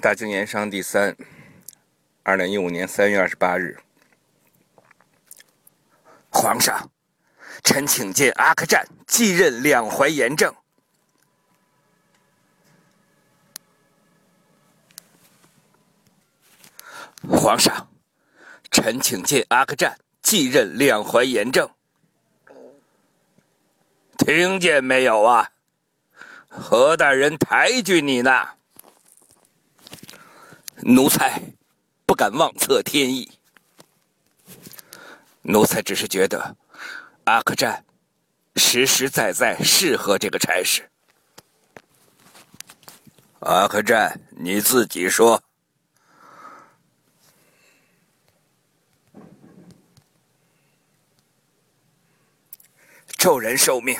大清盐商第三，二零一五年三月二十八日，皇上，臣请见阿克战继任两淮盐政。皇上，臣请见阿克战继任两淮盐政。听见没有啊？何大人抬举你呢？奴才不敢妄测天意。奴才只是觉得阿克战实实在在适合这个差事。阿克战，你自己说。骤然受命，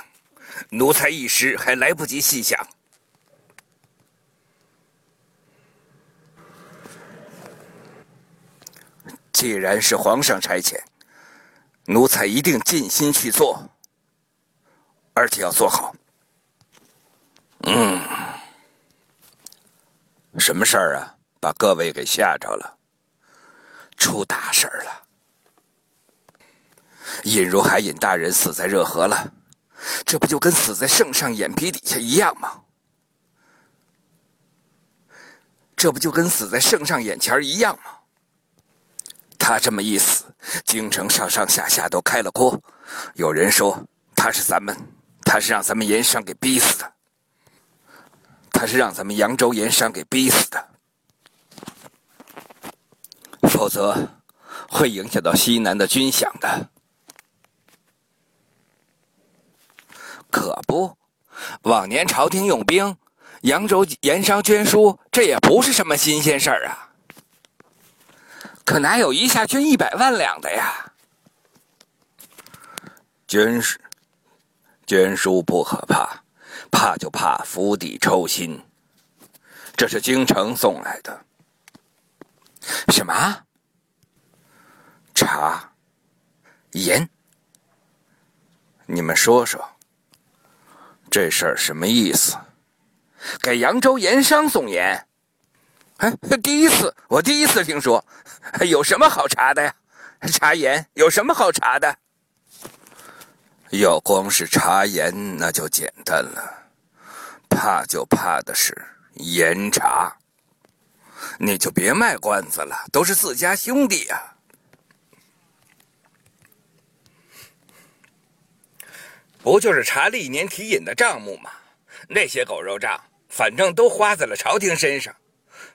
奴才一时还来不及细想。既然是皇上差遣，奴才一定尽心去做，而且要做好。嗯，什么事儿啊？把各位给吓着了，出大事儿了！尹如海尹大人死在热河了，这不就跟死在圣上眼皮底下一样吗？这不就跟死在圣上眼前一样吗？他这么一死，京城上上下下都开了锅。有人说他是咱们，他是让咱们盐商给逼死的，他是让咱们扬州盐商给逼死的。否则会影响到西南的军饷的。可不，往年朝廷用兵，扬州盐商捐书，这也不是什么新鲜事儿啊。可哪有一下捐一百万两的呀？捐书，捐书不可怕，怕就怕釜底抽薪。这是京城送来的。什么？茶、盐？你们说说，这事儿什么意思？给扬州盐商送盐？哎，第一次，我第一次听说，有什么好查的呀？查盐有什么好查的？要光是查盐，那就简单了。怕就怕的是盐茶。你就别卖关子了，都是自家兄弟呀。不就是查历年提引的账目吗？那些狗肉账，反正都花在了朝廷身上。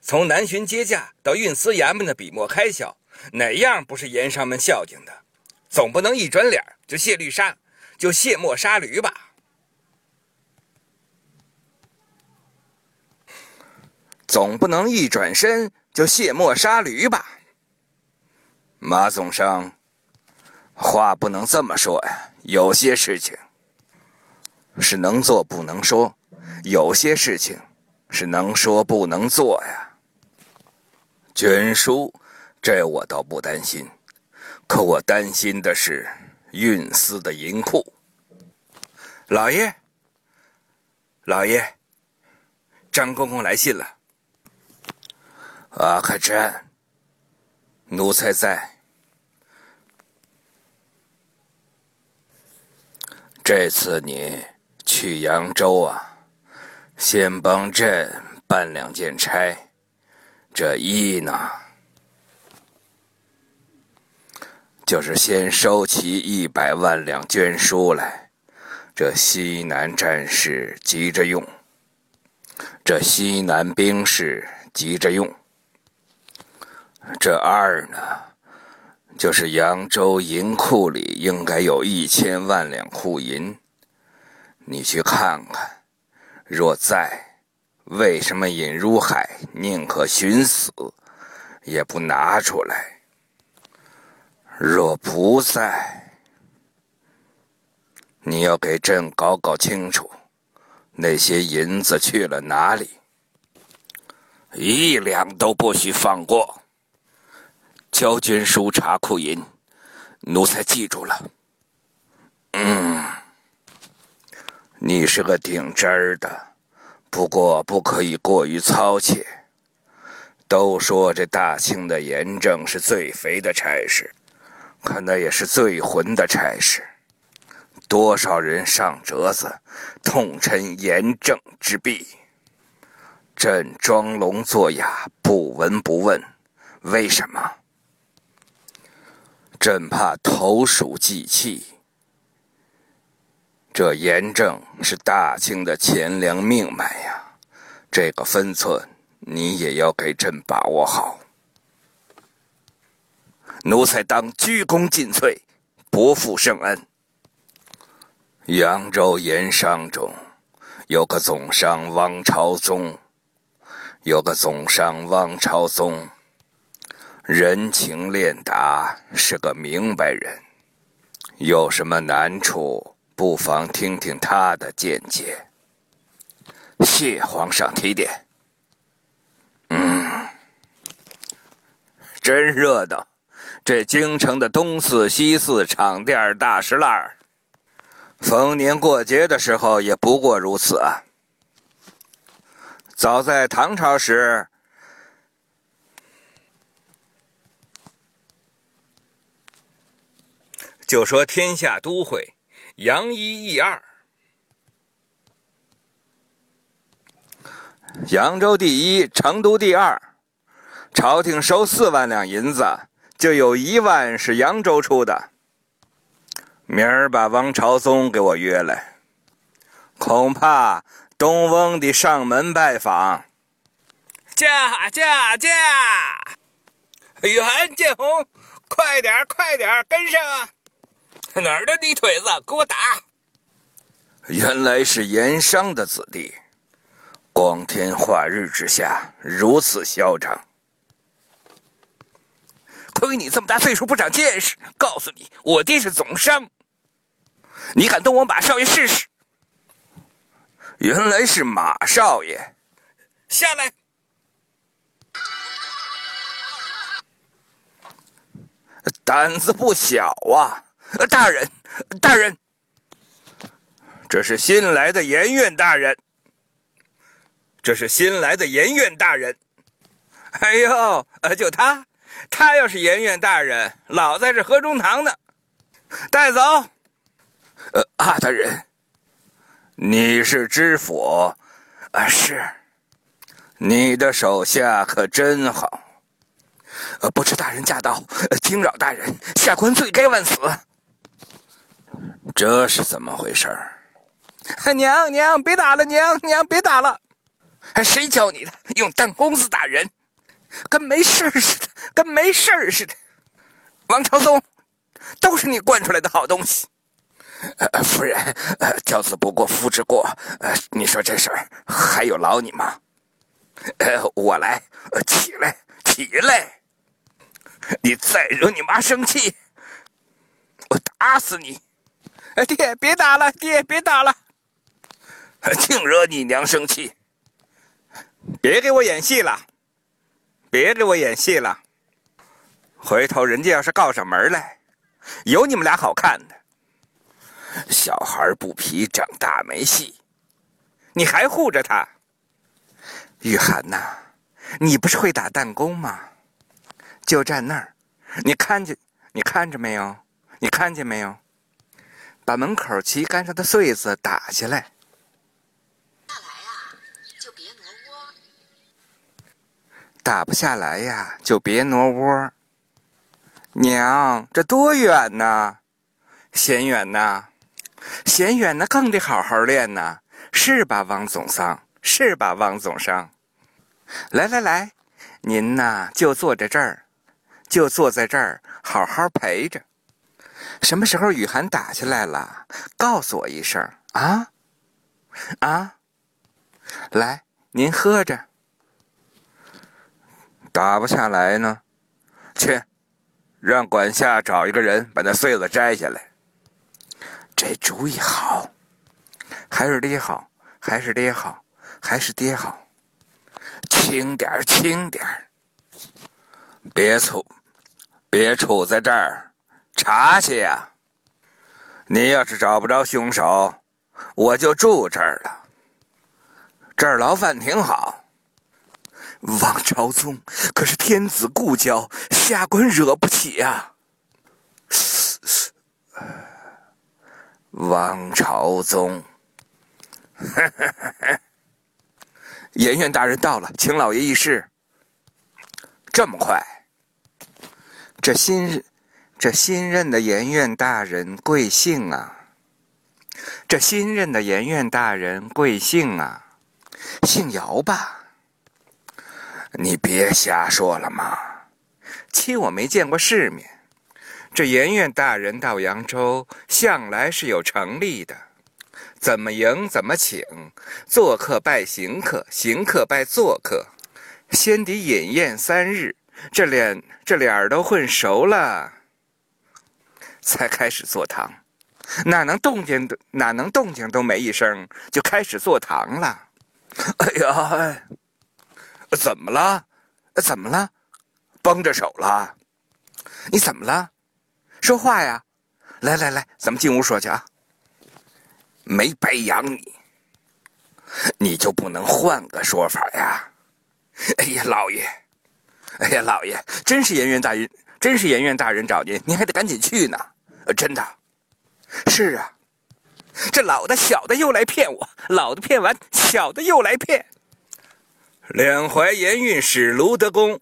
从南巡接驾到运司衙门的笔墨开销，哪样不是盐商们孝敬的？总不能一转脸就卸绿纱，就卸磨杀驴吧？总不能一转身就卸磨杀驴吧？马总商，话不能这么说呀。有些事情是能做不能说，有些事情是能说不能做呀。捐书，这我倒不担心，可我担心的是运司的银库。老爷，老爷，张公公来信了。阿克真，奴才在。这次你去扬州啊，先帮朕办两件差。这一呢，就是先收齐一百万两捐书来，这西南战事急着用，这西南兵士急着用。这二呢，就是扬州银库里应该有一千万两库银，你去看看，若在。为什么尹如海宁可寻死，也不拿出来？若不在，你要给朕搞搞清楚，那些银子去了哪里？一两都不许放过！交军书查库银，奴才记住了。嗯，你是个顶真儿的。不过不可以过于操切，都说这大清的严正是最肥的差事，可那也是最混的差事。多少人上折子，痛陈严正之弊。朕装聋作哑，不闻不问，为什么？朕怕投鼠忌器。这严正是大清的钱粮命脉呀，这个分寸你也要给朕把握好。奴才当鞠躬尽瘁，不负圣恩。扬州盐商中，有个总商汪朝宗。有个总商汪朝宗，人情练达，是个明白人。有什么难处，不妨听听他的见解。谢皇上提点。嗯，真热闹，这京城的东四西四场店大石烂逢年过节的时候也不过如此啊。早在唐朝时，就说天下都会，扬一益二，扬州第一，成都第二。朝廷收四万两银子，就有一万是扬州出的。明儿把王朝宗给我约来，恐怕。东翁的上门拜访，驾驾驾！袁建红，快点快点跟上啊！哪儿的泥腿子，给我打！原来是盐商的子弟，光天化日之下如此嚣张，亏你这么大岁数不长见识！告诉你，我爹是总商，你敢动我马少爷试试？原来是马少爷，下来！胆子不小啊！呃大人，大人，这是新来的盐院大人，这是新来的盐院大人。哎呦，呃就他，他要是盐院大人，老在这河中堂呢。带走。呃，阿大人。你是知府，啊是。你的手下可真好。呃，不知大人驾到，惊扰大人，下官罪该万死。这是怎么回事儿娘娘，别打了，娘娘别打了。谁教你的？用弹弓子打人，跟没事似的，跟没事似的。王朝宗，都是你惯出来的好东西。呃，夫人，呃，教子不过夫之过，呃，你说这事儿还有劳你吗？呃，我来，呃起来，起来！你再惹你妈生气，我打死你！爹，别打了，爹，别打了！净惹你娘生气！别给我演戏了，别给我演戏了！回头人家要是告上门来，有你们俩好看的。小孩不皮，长大没戏。你还护着他，雨涵呐，你不是会打弹弓吗？就站那儿，你看见？你看着没有？你看见没有？把门口旗杆上的穗子打下来。下来呀，就别挪窝。打不下来呀，就别挪窝。娘，这多远呢？嫌远呐？嫌远那更得好好练呐，是吧，王总商？是吧，王总商？来来来，您呐就坐在这儿，就坐在这儿，好好陪着。什么时候雨涵打下来了，告诉我一声。啊？啊！来，您喝着。打不下来呢，去，让管下找一个人把那穗子摘下来。这主意好，还是爹好，还是爹好，还是爹好。轻点轻点别杵，别杵在这儿，查去呀！你要是找不着凶手，我就住这儿了。这儿牢饭挺好，王朝宗可是天子故交，下官惹不起呀。王朝宗，颜渊大人到了，请老爷议事。这么快？这新这新任的颜院大人贵姓啊？这新任的颜院大人贵姓啊？姓姚吧？你别瞎说了嘛！妻我没见过世面。这颜院大人到扬州，向来是有成例的，怎么迎怎么请，做客拜行客，行客拜做客，先得饮宴三日，这脸这脸儿都混熟了，才开始坐堂，哪能动静都哪能动静都没一声，就开始坐堂了？哎呀！怎么了？怎么了？绷着手了？你怎么了？说话呀！来来来，咱们进屋说去啊。没白养你，你就不能换个说法呀？哎呀，老爷！哎呀，老爷！真是颜渊大人，真是颜院大人找您，您还得赶紧去呢。呃真的？是啊。这老的小的又来骗我，老的骗完，小的又来骗。两淮盐运使卢德公，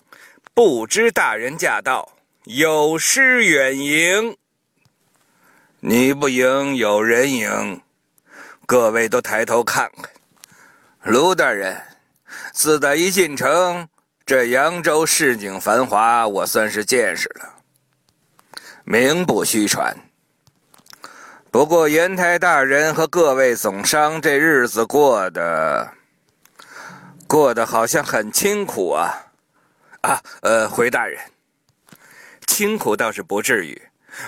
不知大人驾到，有失远迎。你不迎，有人迎。各位都抬头看看，卢大人，自打一进城，这扬州市井繁华，我算是见识了，名不虚传。不过严太大人和各位总商这日子过得……过得好像很清苦啊，啊，呃，回大人，清苦倒是不至于，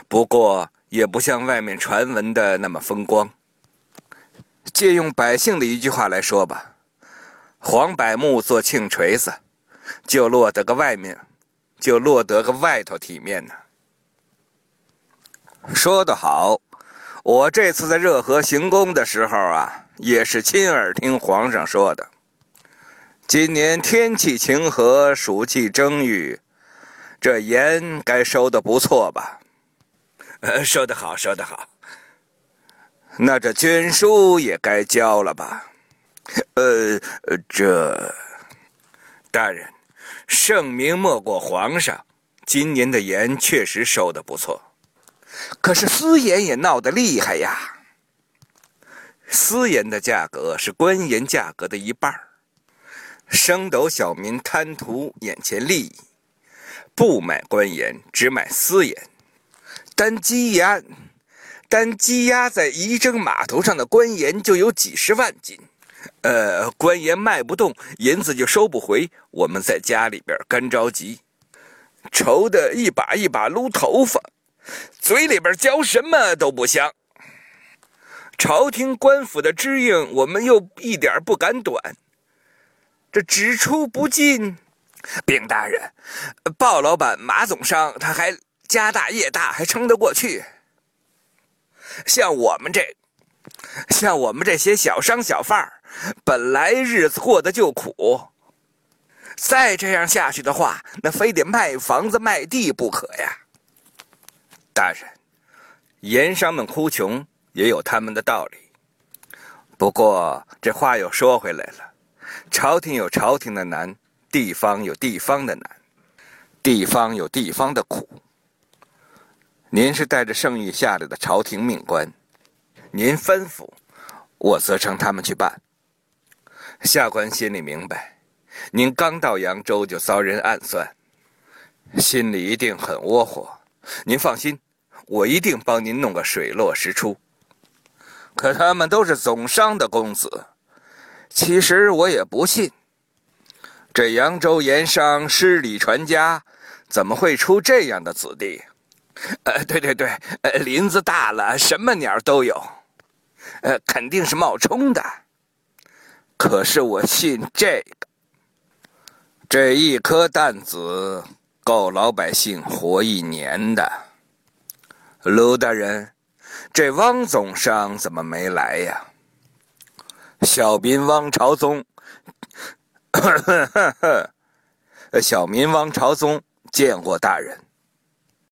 不过也不像外面传闻的那么风光。借用百姓的一句话来说吧，黄柏木做庆锤子，就落得个外面，就落得个外头体面呢。说得好，我这次在热河行宫的时候啊，也是亲耳听皇上说的。今年天气晴和，暑气蒸郁，这盐该收的不错吧？呃，收得好，收得好。那这捐书也该交了吧？呃，这大人，圣明莫过皇上。今年的盐确实收的不错，可是私盐也闹得厉害呀。私盐的价格是官盐价格的一半。升斗小民贪图眼前利益，不买官盐，只买私盐。单积压，单积压在仪征码头上的官盐就有几十万斤。呃，官盐卖不动，银子就收不回。我们在家里边干着急，愁得一把一把撸头发，嘴里边嚼什么都不香。朝廷官府的支应，我们又一点不敢短。这只出不进，禀大人，鲍老板、马总商他还家大业大，还撑得过去。像我们这，像我们这些小商小贩，本来日子过得就苦，再这样下去的话，那非得卖房子卖地不可呀。大人，盐商们哭穷也有他们的道理，不过这话又说回来了。朝廷有朝廷的难，地方有地方的难，地方有地方的苦。您是带着圣谕下来的朝廷命官，您吩咐，我责成他们去办。下官心里明白，您刚到扬州就遭人暗算，心里一定很窝火。您放心，我一定帮您弄个水落石出。可他们都是总商的公子。其实我也不信，这扬州盐商失礼传家，怎么会出这样的子弟？呃，对对对，呃，林子大了，什么鸟都有，呃，肯定是冒充的。可是我信这个，这一颗弹子够老百姓活一年的。卢大人，这汪总商怎么没来呀？小兵汪朝宗，小民汪朝宗见过大人。